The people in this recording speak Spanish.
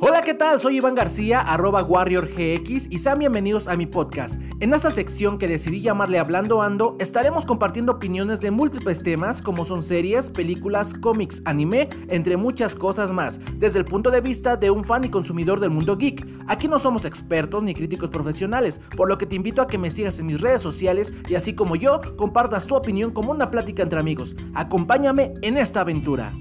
Hola, ¿qué tal? Soy Iván García, arroba WarriorGX y sean bienvenidos a mi podcast. En esta sección que decidí llamarle Hablando Ando, estaremos compartiendo opiniones de múltiples temas como son series, películas, cómics, anime, entre muchas cosas más, desde el punto de vista de un fan y consumidor del mundo geek. Aquí no somos expertos ni críticos profesionales, por lo que te invito a que me sigas en mis redes sociales y así como yo, compartas tu opinión como una plática entre amigos. Acompáñame en esta aventura.